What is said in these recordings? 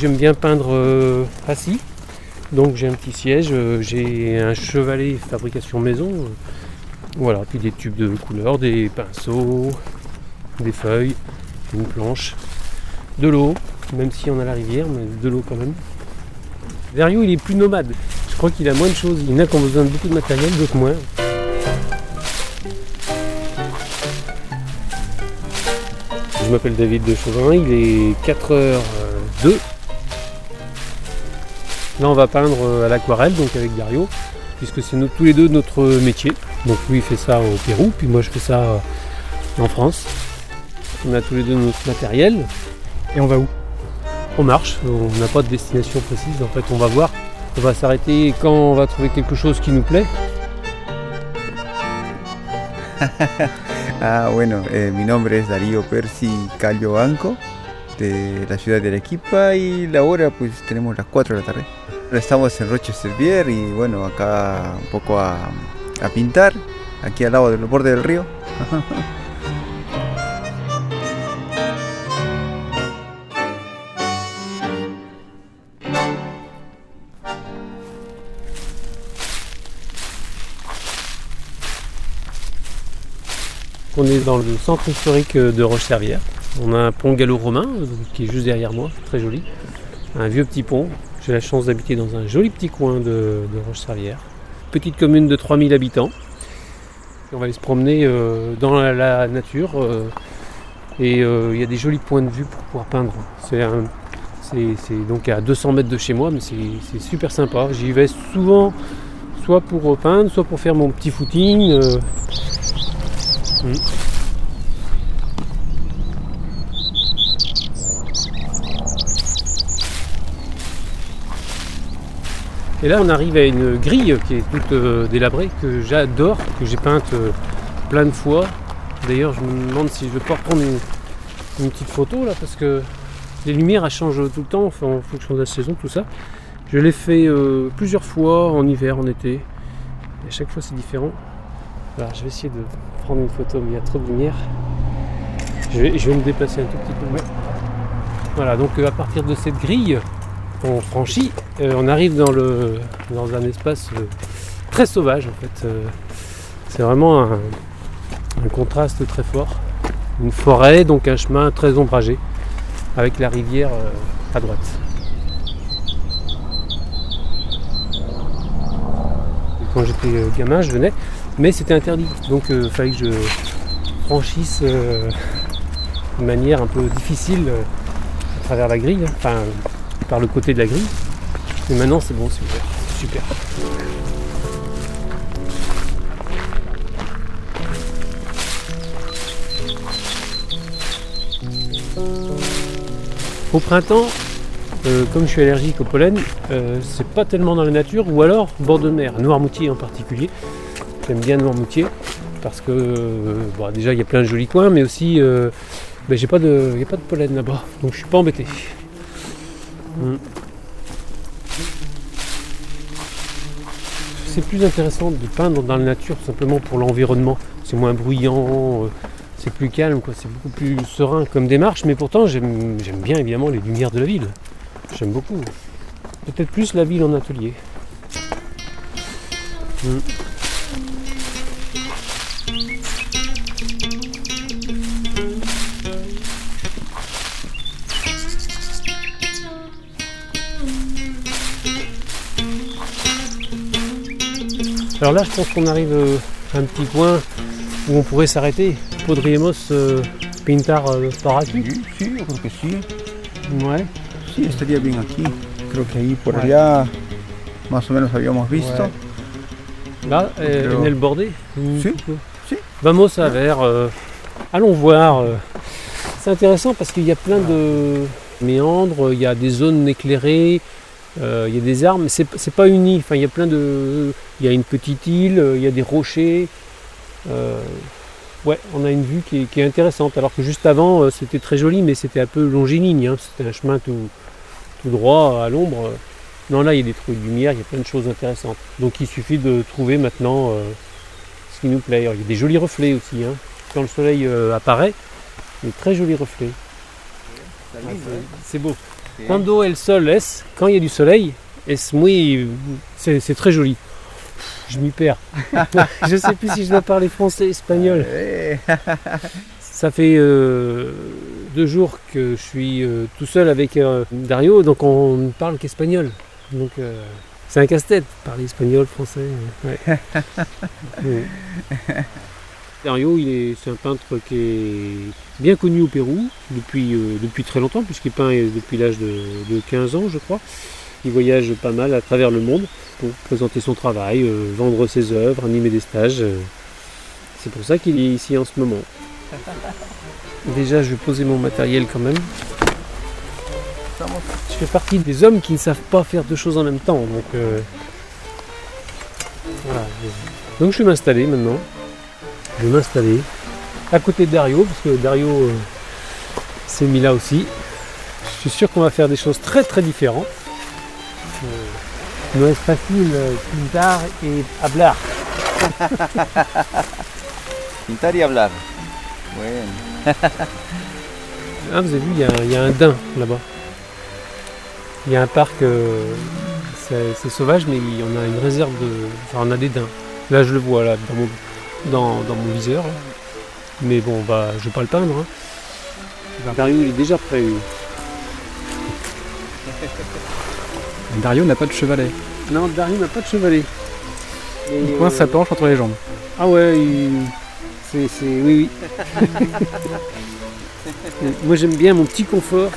J'aime bien peindre euh, assis. Donc j'ai un petit siège, euh, j'ai un chevalet fabrication maison. voilà, puis des tubes de couleurs, des pinceaux, des feuilles, une planche, de l'eau, même si on a la rivière, mais de l'eau quand même. Verio il est plus nomade. Je crois qu'il a moins de choses. Il y en a qui ont besoin de beaucoup de matériel, d'autres moins. Je m'appelle David de Chauvin, il est 4h02. Là on va peindre euh, à l'aquarelle, donc avec Dario, puisque c'est nous- tous les deux notre métier. Donc lui il fait ça au Pérou, puis moi je fais ça euh, en France. On a tous les deux notre matériel. Et on va où? On marche, on n'a pas de destination précise, en fait on va voir. On va s'arrêter quand on va trouver quelque chose qui nous plaît. Ah, bueno, eh, mi nombre es Darío Percy Calio Banco, de la ciudad de Arequipa, y la hora pues tenemos las 4 de la tarde. Estamos en Rochester y bueno, un poco a, a pintar, aquí al lado del borde del río. On est dans le centre historique de Roche-Servière. On a un pont gallo-romain euh, qui est juste derrière moi, très joli. Un vieux petit pont. J'ai la chance d'habiter dans un joli petit coin de, de Roche-Servière. Petite commune de 3000 habitants. On va aller se promener euh, dans la, nature. euh, et euh, il y a des jolis points de vue pour pouvoir peindre. C'est donc à 200 mètres de chez moi, mais c'est super sympa. J'y vais souvent, soit pour peindre, soit pour faire mon petit footing. euh, Et là, on arrive à une grille qui est toute euh, délabrée, que j'adore, que j'ai peinte euh, plein de fois. D'ailleurs, je me demande si je vais pas reprendre une, une petite photo là, parce que les lumières elles changent tout le temps, enfin, en fonction de la saison, tout ça. Je l'ai fait euh, plusieurs fois en hiver, en été. Et à chaque fois, c'est différent. Alors, je vais essayer de prendre une photo, mais il y a trop de lumière. Je vais, je vais me déplacer un tout petit peu. Voilà, donc à partir de cette grille, on franchit, euh, on arrive dans, un espace euh, très sauvage en fait. Euh, c'est vraiment un, contraste très fort. Une forêt, donc un chemin très ombragé, avec la rivière à droite. Quand j'étais gamin, je venais, mais c'était interdit. Donc il fallait que je franchisse de manière un peu difficile à travers la grille, hein. Par le côté de la grille. Mais maintenant c'est bon, c'est. Super. Au printemps, euh, comme je suis allergique au pollen, euh, c'est pas tellement dans la nature, ou alors bord de mer, Noirmoutier en particulier. J'aime bien Noirmoutier parce que euh, bon, déjà il y a plein de jolis coins, mais aussi ben, j'ai pas de, pas de pollen là-bas, donc je suis pas embêté. Mm. C'est plus intéressant de peindre dans la nature simplement pour l'environnement. C'est moins bruyant, euh, c'est plus calme, c'est beaucoup plus serein comme démarche, mais pourtant j'aime j'aime bien évidemment les lumières de la ville. J'aime beaucoup. Peut-être plus la ville en atelier. Mm. Alors là, je pense qu'on arrive euh, à un petit coin où on pourrait s'arrêter. Podríamos euh, pintar euh, par aquí. Sí, yo creo que sí. Ouais. Sí, estaría bien aquí. Creo que ahí por Ouais. allá más o menos habíamos visto. Ouais. Là, euh, Pero- en el petit peu. si. Vamos a ver. euh, allons voir. C'est intéressant parce qu'il y a plein de méandres, il y a des zones éclairées, euh, il y a des arbres, mais c'est c'est pas uni. Enfin, il y a plein de. Il y a une petite île, euh, il y a des rochers. Euh, ouais, on a une vue qui est, qui est intéressante. Alors que juste avant, c'était très joli, mais c'était un peu longiligne. hein. C'était un chemin tout, tout droit à l'ombre. Non, là, il y a des trous de lumière, il y a plein de choses intéressantes. Donc, il suffit de trouver maintenant euh, ce qui nous plaît. Alors, il y a des jolis reflets aussi. hein. Quand le soleil apparaît, il y a de très jolis reflets. Ah, c'est- c'est beau. Cuando el sol es, quand il y a du soleil, es muy, c'est très joli. Je m'y perds. je sais plus si je dois parler français, espagnol. Eh, Ça fait euh, deux jours que je suis euh, tout seul avec euh, Dario, donc on ne parle qu'espagnol. Donc c'est un casse-tête, parler espagnol, français. ouais. Ouais. Dario, c'est un peintre qui est bien connu au Pérou depuis, euh, depuis très longtemps, puisqu'il peint euh, depuis l'âge de, de 15 ans, je crois. Il voyage pas mal à travers le monde pour présenter son travail, euh, vendre ses œuvres, animer des stages. C'est pour ça qu'il est ici en ce moment. Déjà, je vais poser mon matériel quand même. Je fais partie des hommes qui ne savent pas faire deux choses en même temps. Donc, donc je vais m'installer maintenant. M'installer à côté de Dario, parce que Dario euh, s'est mis là aussi. Je suis sûr qu'on va faire des choses très très différentes. No es fácil euh, pintar et hablar. Pintar y hablar. Bueno. Ah, vous avez vu, il y, a- il y a un daim là-bas. Il y a un parc, euh, c'est sauvage, mais il- on a une réserve de. Enfin, on a des daims. Là, je le vois, là, dans mon, dans, dans mon viseur. là. Mais bon, bah, je vais pas le peindre. Hein. Dario, il est déjà prêt. lui. Dario n'a pas de chevalet. Non, Dario n'a pas de chevalet. Et, Il coince euh, sa planche entre les jambes. Ah ouais, il- c'est, c'est- oui, oui. Moi j'aime bien mon petit confort.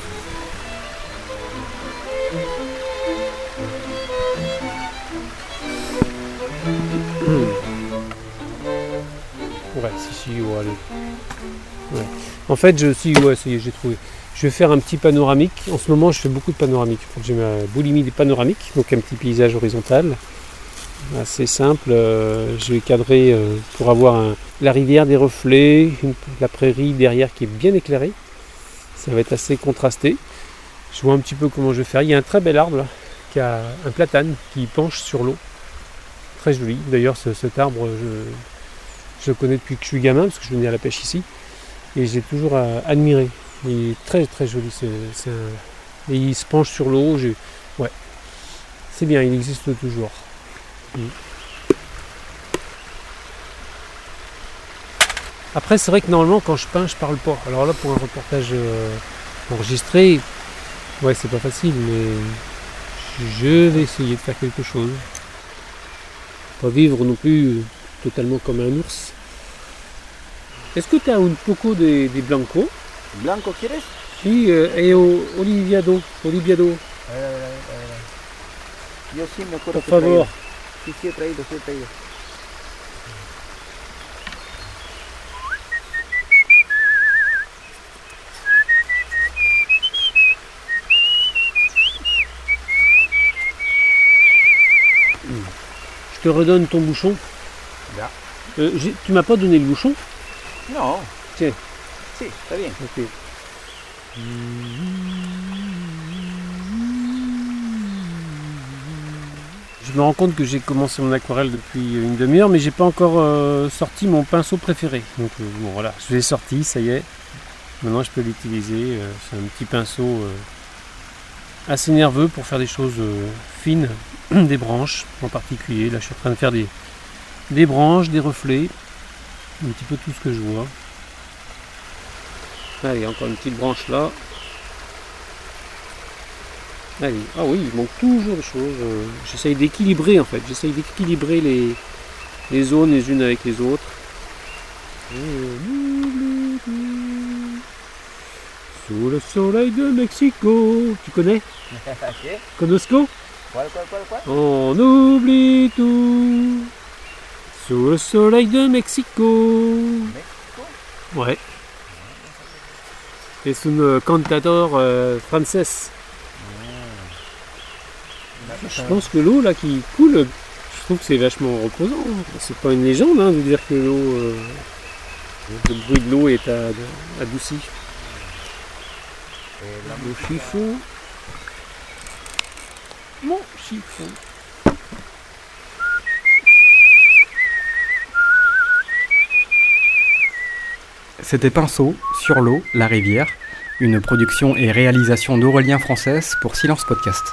En fait, je, si, ouais, ça j'ai trouvé. Je vais faire un petit panoramique. En ce moment, je fais beaucoup de panoramiques. J'ai ma boulimie des panoramiques, donc un petit paysage horizontal assez simple. Euh, je vais cadrer euh, pour avoir la rivière, des reflets, la prairie derrière qui est bien éclairée. Ça va être assez contrasté. Je vois un petit peu comment je vais faire. Il y a un très bel arbre qui a un platane qui penche sur l'eau. Très joli. D'ailleurs, ce- cet arbre, je, je le connais depuis que je suis gamin parce que je venais à la pêche ici. Et j'ai toujours euh, admiré. Il est très très joli. Et il se penche sur l'eau. Ouais. C'est bien, il existe toujours. Après, c'est vrai que normalement, quand je peins, je parle pas. Alors là, pour un reportage euh, enregistré, ouais, c'est pas facile, mais je vais essayer de faire quelque chose. Pas vivre non plus euh, totalement comme un ours. Est-ce que tu as un poco de, de blanco? ¿Blanco quieres? Si, euh, et au oliviado, oliviado, A ver, a ver, a ver, a ver. Yo sí me acuerdo por que he traído. favor. Sí, sí he traído, sí he traído. Je te redonne ton bouchon. Euh, tu m'as pas donné le bouchon No. Tiens. Sí, está bien. Ok. Je me rends compte que j'ai commencé mon aquarelle depuis une demi-heure, mais j'ai pas encore euh, sorti mon pinceau préféré. Donc euh, bon voilà, je l'ai sorti, ça y est. Maintenant je peux l'utiliser. c'est un petit pinceau assez nerveux pour faire des choses fines, des branches en particulier. Là je suis en train de faire des, des branches, des reflets, un petit peu tout ce que je vois. Allez, encore une petite branche là. Allez, ah oui, il manque toujours des choses. euh, J'essaye d'équilibrer en fait. J'essaye d'équilibrer les, les zones les unes avec les autres. Sous le soleil de Mexico. Tu connais? ¿Qué? Conosco? ¿Cuál, cuál, cuál, cuál? On oublie tout. Sous le soleil de Mexico. Ouais. Es un cantador euh, français. Je pense que l'eau là qui coule, je trouve que c'est vachement reposant. C'est pas une légende hein, de dire que l'eau, euh, le bruit de l'eau est ad- adouci. Le chiffon. Mon chiffon. C'était pinceau, sur l'eau, la rivière, Une production et réalisation d'Aurélien Française pour Silence Podcast.